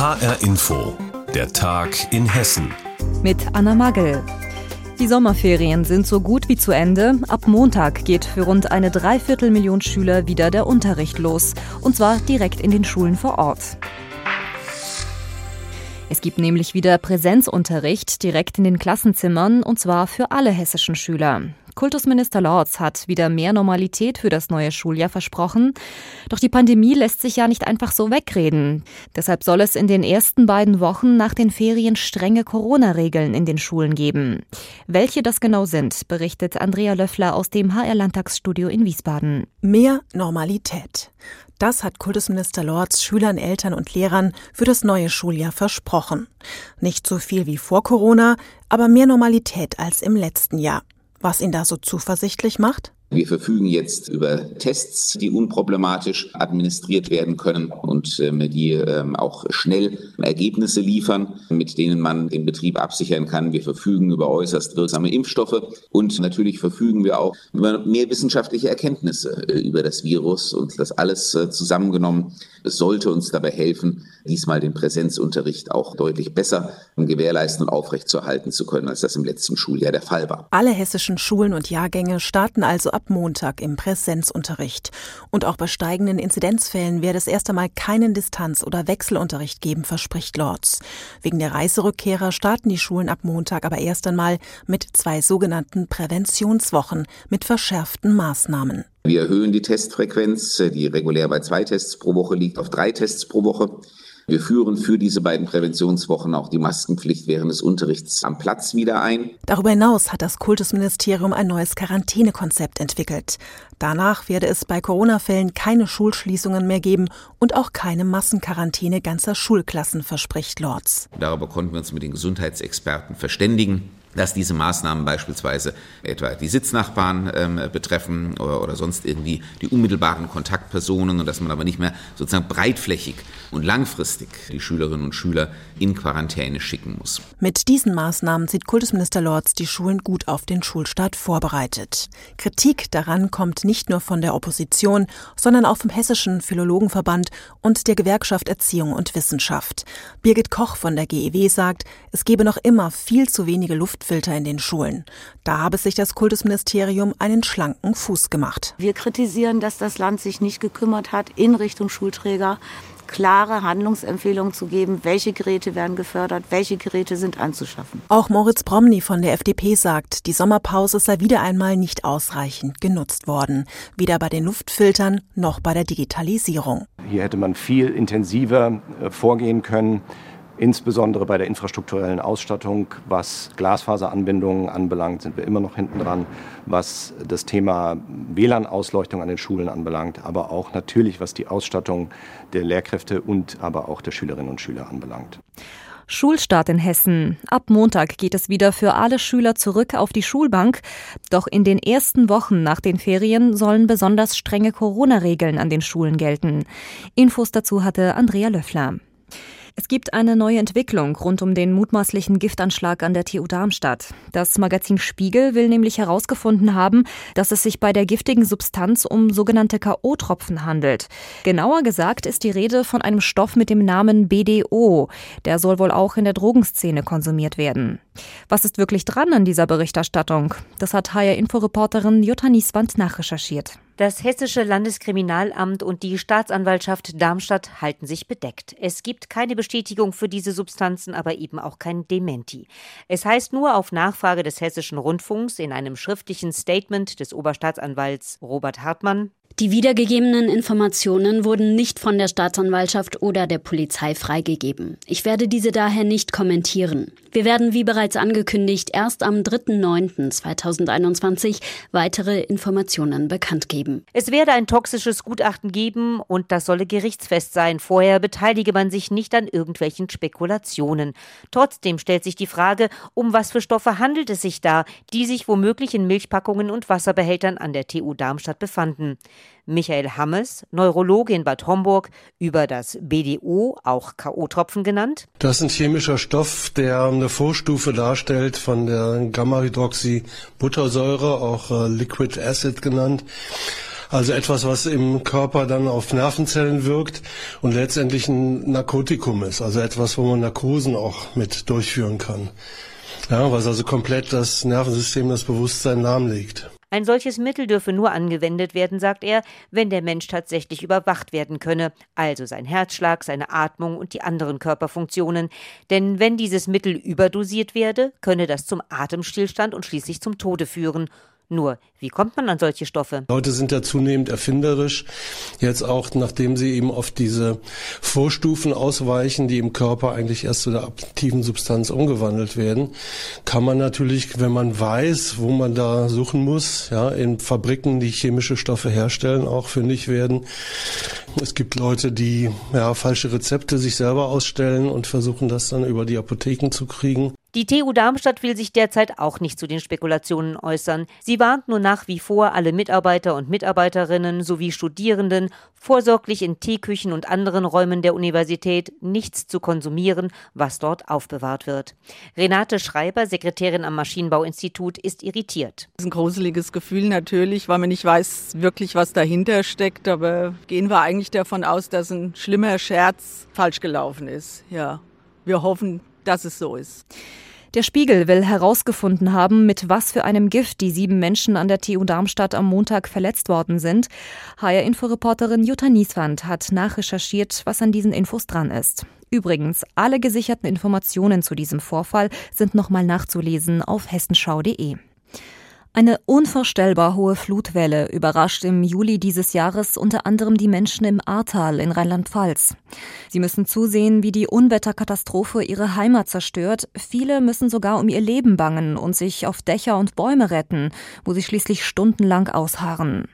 HR Info, der Tag in Hessen. Mit Anna Magel. Die Sommerferien sind so gut wie zu Ende. Ab Montag geht für rund eine Dreiviertelmillion Schüler wieder der Unterricht los. Und zwar direkt in den Schulen vor Ort. Es gibt nämlich wieder Präsenzunterricht direkt in den Klassenzimmern und zwar für alle hessischen Schüler. Kultusminister Lorz hat wieder mehr Normalität für das neue Schuljahr versprochen. Doch die Pandemie lässt sich ja nicht einfach so wegreden. Deshalb soll es in den ersten beiden Wochen nach den Ferien strenge Corona-Regeln in den Schulen geben. Welche das genau sind, berichtet Andrea Löffler aus dem HR-Landtagsstudio in Wiesbaden. Mehr Normalität. Das hat Kultusminister Lorz Schülern, Eltern und Lehrern für das neue Schuljahr versprochen. Nicht so viel wie vor Corona, aber mehr Normalität als im letzten Jahr. Was ihn da so zuversichtlich macht? Wir verfügen jetzt über Tests, die unproblematisch administriert werden können und ähm, die ähm, auch schnell Ergebnisse liefern, mit denen man den Betrieb absichern kann. Wir verfügen über äußerst wirksame Impfstoffe und natürlich verfügen wir auch über mehr wissenschaftliche Erkenntnisse äh, über das Virus und das alles äh, zusammengenommen sollte uns dabei helfen, diesmal den Präsenzunterricht auch deutlich besser gewährleisten und aufrechtzuerhalten zu können, als das im letzten Schuljahr der Fall war. Alle hessischen Schulen und Jahrgänge starten also ab Montag im Präsenzunterricht. Und auch bei steigenden Inzidenzfällen werde es erst einmal keinen Distanz- oder Wechselunterricht geben, verspricht Lorz. Wegen der Reiserückkehrer starten die Schulen ab Montag aber erst einmal mit zwei sogenannten Präventionswochen mit verschärften Maßnahmen. Wir erhöhen die Testfrequenz, die regulär bei zwei Tests pro Woche liegt, auf drei Tests pro Woche. Wir führen für diese beiden Präventionswochen auch die Maskenpflicht während des Unterrichts am Platz wieder ein. Darüber hinaus hat das Kultusministerium ein neues Quarantänekonzept entwickelt. Danach werde es bei Corona-Fällen keine Schulschließungen mehr geben und auch keine Massenquarantäne ganzer Schulklassen, verspricht Lorz. Darüber konnten wir uns mit den Gesundheitsexperten verständigen dass diese Maßnahmen beispielsweise etwa die Sitznachbarn ähm, betreffen oder, oder sonst irgendwie die unmittelbaren Kontaktpersonen und dass man aber nicht mehr sozusagen breitflächig und langfristig die Schülerinnen und Schüler in Quarantäne schicken muss. Mit diesen Maßnahmen sieht Kultusminister Lorz die Schulen gut auf den Schulstart vorbereitet. Kritik daran kommt nicht nur von der Opposition, sondern auch vom Hessischen Philologenverband und der Gewerkschaft Erziehung und Wissenschaft. Birgit Koch von der GEW sagt, es gebe noch immer viel zu wenige Luft Luftfilter in den Schulen. Da habe sich das Kultusministerium einen schlanken Fuß gemacht. Wir kritisieren, dass das Land sich nicht gekümmert hat in Richtung Schulträger klare Handlungsempfehlungen zu geben, welche Geräte werden gefördert, welche Geräte sind anzuschaffen. Auch Moritz Bromny von der FDP sagt, die Sommerpause sei wieder einmal nicht ausreichend genutzt worden, weder bei den Luftfiltern noch bei der Digitalisierung. Hier hätte man viel intensiver äh, vorgehen können Insbesondere bei der infrastrukturellen Ausstattung, was Glasfaseranbindungen anbelangt, sind wir immer noch hinten dran. Was das Thema WLAN-Ausleuchtung an den Schulen anbelangt, aber auch natürlich, was die Ausstattung der Lehrkräfte und aber auch der Schülerinnen und Schüler anbelangt. Schulstart in Hessen. Ab Montag geht es wieder für alle Schüler zurück auf die Schulbank. Doch in den ersten Wochen nach den Ferien sollen besonders strenge Corona-Regeln an den Schulen gelten. Infos dazu hatte Andrea Löffler. Es gibt eine neue Entwicklung rund um den mutmaßlichen Giftanschlag an der TU Darmstadt. Das Magazin Spiegel will nämlich herausgefunden haben, dass es sich bei der giftigen Substanz um sogenannte K.O.-Tropfen handelt. Genauer gesagt ist die Rede von einem Stoff mit dem Namen BDO. Der soll wohl auch in der Drogenszene konsumiert werden. Was ist wirklich dran an dieser Berichterstattung? Das hat HR-Inforeporterin Jutta Nieswand nachrecherchiert. Das Hessische Landeskriminalamt und die Staatsanwaltschaft Darmstadt halten sich bedeckt. Es gibt keine Bestätigung für diese Substanzen, aber eben auch kein Dementi. Es heißt nur auf Nachfrage des Hessischen Rundfunks in einem schriftlichen Statement des Oberstaatsanwalts Robert Hartmann, die wiedergegebenen Informationen wurden nicht von der Staatsanwaltschaft oder der Polizei freigegeben. Ich werde diese daher nicht kommentieren. Wir werden, wie bereits angekündigt, erst am 3.9.2021 weitere Informationen bekannt geben. Es werde ein toxisches Gutachten geben und das solle gerichtsfest sein. Vorher beteilige man sich nicht an irgendwelchen Spekulationen. Trotzdem stellt sich die Frage, um was für Stoffe handelt es sich da, die sich womöglich in Milchpackungen und Wasserbehältern an der TU Darmstadt befanden. Michael Hammes, Neurologe in Bad Homburg, über das BDO, auch K.O.-Tropfen genannt. Das ist ein chemischer Stoff, der eine Vorstufe darstellt von der Gamma-Hydroxybuttersäure, auch äh, Liquid Acid genannt. Also etwas, was im Körper dann auf Nervenzellen wirkt und letztendlich ein Narkotikum ist. Also etwas, wo man Narkosen auch mit durchführen kann. Ja, was also komplett das Nervensystem, das Bewusstsein lahmlegt. Ein solches Mittel dürfe nur angewendet werden, sagt er, wenn der Mensch tatsächlich überwacht werden könne, also sein Herzschlag, seine Atmung und die anderen Körperfunktionen. Denn wenn dieses Mittel überdosiert werde, könne das zum Atemstillstand und schließlich zum Tode führen. Nur, wie kommt man an solche Stoffe? Leute sind ja zunehmend erfinderisch. Jetzt auch, nachdem sie eben auf diese Vorstufen ausweichen, die im Körper eigentlich erst zu der aktiven Substanz umgewandelt werden, kann man natürlich, wenn man weiß, wo man da suchen muss, ja, in Fabriken, die chemische Stoffe herstellen, auch fündig werden. Es gibt Leute, die ja, falsche Rezepte sich selber ausstellen und versuchen das dann über die Apotheken zu kriegen. Die TU Darmstadt will sich derzeit auch nicht zu den Spekulationen äußern. Sie warnt nur nach wie vor alle Mitarbeiter und Mitarbeiterinnen sowie Studierenden, vorsorglich in Teeküchen und anderen Räumen der Universität nichts zu konsumieren, was dort aufbewahrt wird. Renate Schreiber, Sekretärin am Maschinenbauinstitut, ist irritiert. Das ist ein gruseliges Gefühl natürlich, weil man nicht weiß wirklich, was dahinter steckt. Aber gehen wir eigentlich davon aus, dass ein schlimmer Scherz falsch gelaufen ist. Ja, wir hoffen, dass es so ist. Der Spiegel will herausgefunden haben, mit was für einem Gift die sieben Menschen an der TU Darmstadt am Montag verletzt worden sind. HR-Inforeporterin Jutta Nieswand hat nachrecherchiert, was an diesen Infos dran ist. Übrigens, alle gesicherten Informationen zu diesem Vorfall sind nochmal nachzulesen auf hessenschau.de. Eine unvorstellbar hohe Flutwelle überrascht im Juli dieses Jahres unter anderem die Menschen im Ahrtal in Rheinland-Pfalz. Sie müssen zusehen, wie die Unwetterkatastrophe ihre Heimat zerstört. Viele müssen sogar um ihr Leben bangen und sich auf Dächer und Bäume retten, wo sie schließlich stundenlang ausharren.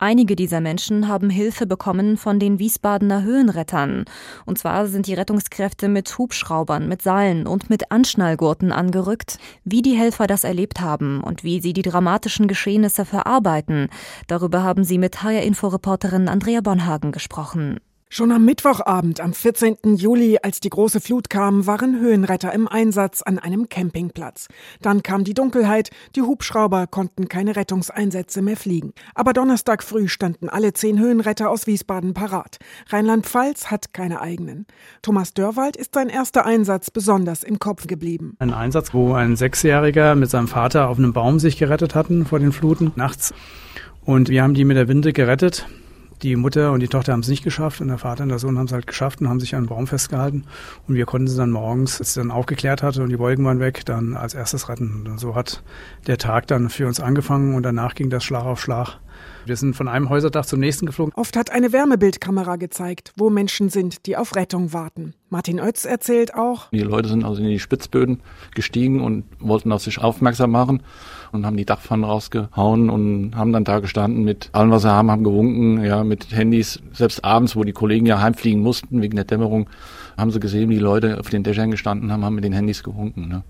Einige dieser Menschen haben Hilfe bekommen von den Wiesbadener Höhenrettern. Und zwar sind die Rettungskräfte mit Hubschraubern, mit Seilen und mit Anschnallgurten angerückt. Wie die Helfer das erlebt haben und wie sie die dramatischen Geschehnisse verarbeiten, darüber haben sie mit HR-Inforeporterin Andrea Bonhagen gesprochen. Schon am Mittwochabend, am 14. Juli, als die große Flut kam, waren Höhenretter im Einsatz an einem Campingplatz. Dann kam die Dunkelheit, die Hubschrauber konnten keine Rettungseinsätze mehr fliegen. Aber Donnerstag früh standen alle zehn Höhenretter aus Wiesbaden parat. Rheinland-Pfalz hat keine eigenen. Thomas Dörwald ist sein erster Einsatz besonders im Kopf geblieben. Ein Einsatz, wo ein Sechsjähriger mit seinem Vater auf einem Baum sich gerettet hatten vor den Fluten nachts. Und wir haben die mit der Winde gerettet die Mutter und die Tochter haben es nicht geschafft und der Vater und der Sohn haben es halt geschafft und haben sich an den Baum festgehalten. Und wir konnten sie dann morgens, als sie dann aufgeklärt hatte und die Wolken waren weg, dann als erstes retten. Und so hat der Tag dann für uns angefangen und danach ging das Schlag auf Schlag. Wir sind von einem Häuserdach zum nächsten geflogen. Oft hat eine Wärmebildkamera gezeigt, wo Menschen sind, die auf Rettung warten. Martin Oetz erzählt auch. Die Leute sind also in die Spitzböden gestiegen und wollten auf sich aufmerksam machen und haben die Dachpfannen rausgehauen und haben dann da gestanden mit allem, was sie haben, haben gewunken, ja, mit Handys. Selbst abends, wo die Kollegen ja heimfliegen mussten wegen der Dämmerung, haben sie gesehen, wie die Leute auf den Dächern gestanden haben, haben mit den Handys gewunken. Ne?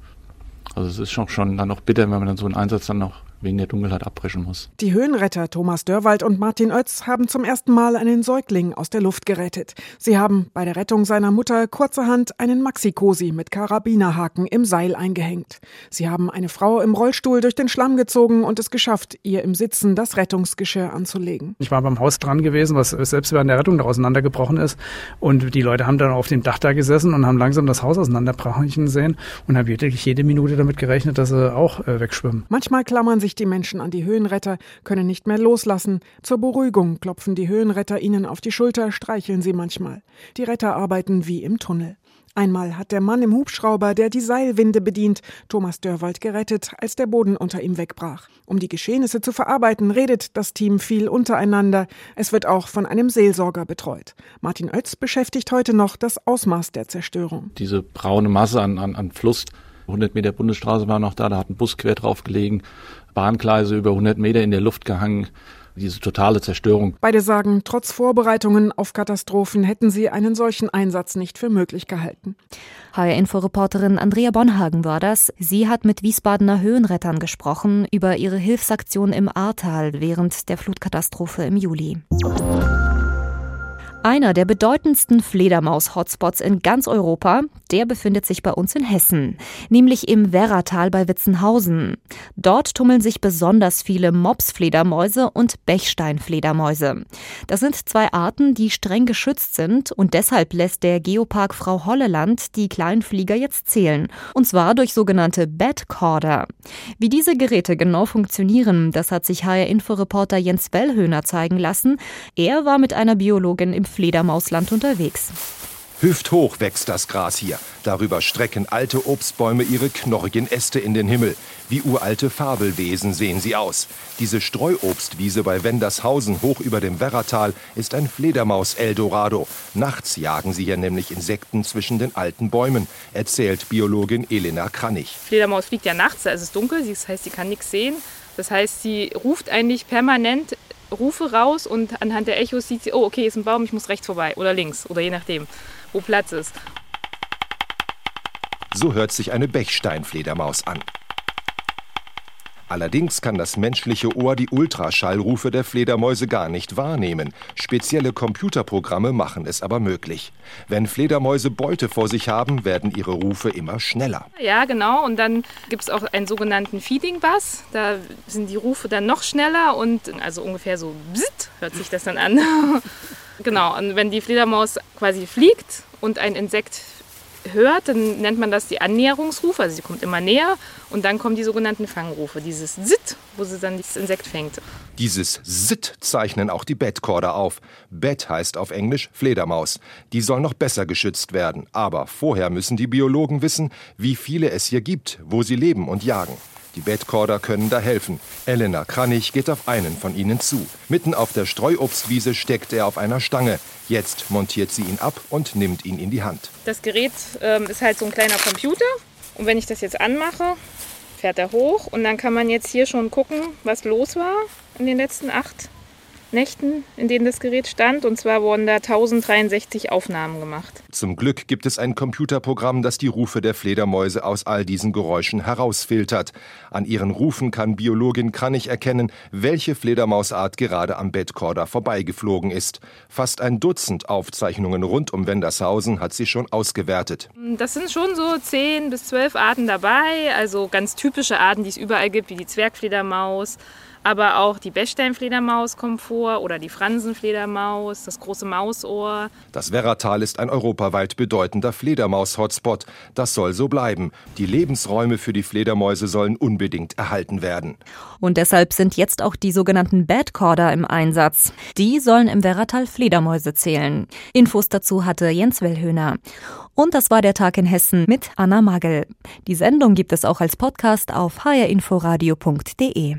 Also es ist schon, schon dann noch bitter, wenn man dann so einen Einsatz dann noch wegen der Dunkelheit abbrechen muss. Die Höhenretter Thomas Dörwald und Martin Oetz haben zum ersten Mal einen Säugling aus der Luft gerettet. Sie haben bei der Rettung seiner Mutter kurzerhand einen Maxi-Cosi mit Karabinerhaken im Seil eingehängt. Sie haben eine Frau im Rollstuhl durch den Schlamm gezogen und es geschafft, ihr im Sitzen das Rettungsgeschirr anzulegen. Ich war beim Haus dran gewesen, was selbst während der Rettung da auseinandergebrochen ist. Und die Leute haben dann auf dem Dach da gesessen und haben langsam das Haus auseinanderbrechen sehen und haben wirklich jede Minute damit gerechnet, dass sie auch äh, wegschwimmen. Manchmal klammern sich sich die Menschen an die Höhenretter, können nicht mehr loslassen. Zur Beruhigung klopfen die Höhenretter ihnen auf die Schulter, streicheln sie manchmal. Die Retter arbeiten wie im Tunnel. Einmal hat der Mann im Hubschrauber, der die Seilwinde bedient, Thomas Dörwald gerettet, als der Boden unter ihm wegbrach. Um die Geschehnisse zu verarbeiten, redet das Team viel untereinander. Es wird auch von einem Seelsorger betreut. Martin Oetz beschäftigt heute noch das Ausmaß der Zerstörung. Diese braune Masse an, an, an Fluss 100 Meter Bundesstraße war noch da, da hat ein Bus quer drauf gelegen. Bahngleise über 100 Meter in der Luft gehangen. Diese totale Zerstörung. Beide sagen, trotz Vorbereitungen auf Katastrophen hätten sie einen solchen Einsatz nicht für möglich gehalten. HR-Info-Reporterin Andrea Bonhagen war das. Sie hat mit Wiesbadener Höhenrettern gesprochen über ihre Hilfsaktion im Ahrtal während der Flutkatastrophe im Juli. Einer der bedeutendsten Fledermaus-Hotspots in ganz Europa, der befindet sich bei uns in Hessen, nämlich im Werratal bei Witzenhausen. Dort tummeln sich besonders viele Mopsfledermäuse und Bechsteinfledermäuse. Das sind zwei Arten, die streng geschützt sind und deshalb lässt der Geopark Frau Holleland die kleinen Flieger jetzt zählen. Und zwar durch sogenannte Bedcorder. Wie diese Geräte genau funktionieren, das hat sich HR-Info-Reporter Jens Wellhöhner zeigen lassen. Er war mit einer Biologin im Fledermausland unterwegs. Hüfthoch wächst das Gras hier. Darüber strecken alte Obstbäume ihre knorrigen Äste in den Himmel. Wie uralte Fabelwesen sehen sie aus. Diese Streuobstwiese bei Wendershausen hoch über dem Werratal ist ein Fledermaus-Eldorado. Nachts jagen sie hier nämlich Insekten zwischen den alten Bäumen, erzählt Biologin Elena Kranich. Fledermaus fliegt ja nachts, da ist es dunkel, das heißt, sie kann nichts sehen. Das heißt, sie ruft eigentlich permanent Rufe raus und anhand der Echos sieht sie, oh, okay, ist ein Baum, ich muss rechts vorbei oder links oder je nachdem, wo Platz ist. So hört sich eine Bechsteinfledermaus an. Allerdings kann das menschliche Ohr die Ultraschallrufe der Fledermäuse gar nicht wahrnehmen. Spezielle Computerprogramme machen es aber möglich. Wenn Fledermäuse Beute vor sich haben, werden ihre Rufe immer schneller. Ja, genau. Und dann gibt es auch einen sogenannten Feeding Bass. Da sind die Rufe dann noch schneller und also ungefähr so bzzzt, hört sich das dann an. genau. Und wenn die Fledermaus quasi fliegt und ein Insekt hört, dann nennt man das die Annäherungsrufe, also sie kommt immer näher und dann kommen die sogenannten Fangrufe, dieses Sit, wo sie dann das Insekt fängt. Dieses Sit zeichnen auch die Bedcorder auf. Bed heißt auf Englisch Fledermaus. Die soll noch besser geschützt werden, aber vorher müssen die Biologen wissen, wie viele es hier gibt, wo sie leben und jagen. Die Bedcorder können da helfen. Elena Kranich geht auf einen von ihnen zu. Mitten auf der Streuobstwiese steckt er auf einer Stange. Jetzt montiert sie ihn ab und nimmt ihn in die Hand. Das Gerät ähm, ist halt so ein kleiner Computer. Und wenn ich das jetzt anmache, fährt er hoch. Und dann kann man jetzt hier schon gucken, was los war in den letzten acht Nächten, in denen das Gerät stand. Und zwar wurden da 1063 Aufnahmen gemacht. Zum Glück gibt es ein Computerprogramm, das die Rufe der Fledermäuse aus all diesen Geräuschen herausfiltert. An ihren Rufen kann Biologin Kranich erkennen, welche Fledermausart gerade am Bedcorder vorbeigeflogen ist. Fast ein Dutzend Aufzeichnungen rund um Wendershausen hat sie schon ausgewertet. Das sind schon so 10 bis 12 Arten dabei, also ganz typische Arten, die es überall gibt, wie die Zwergfledermaus aber auch die Bechsteinfledermaus kommt vor oder die Fransenfledermaus, das große Mausohr. Das Werratal ist ein europaweit bedeutender Fledermaus-Hotspot. Das soll so bleiben. Die Lebensräume für die Fledermäuse sollen unbedingt erhalten werden. Und deshalb sind jetzt auch die sogenannten Badcorder im Einsatz. Die sollen im Werratal Fledermäuse zählen. Infos dazu hatte Jens Wellhöhner. Und das war der Tag in Hessen mit Anna Magel. Die Sendung gibt es auch als Podcast auf hrinforadio.de.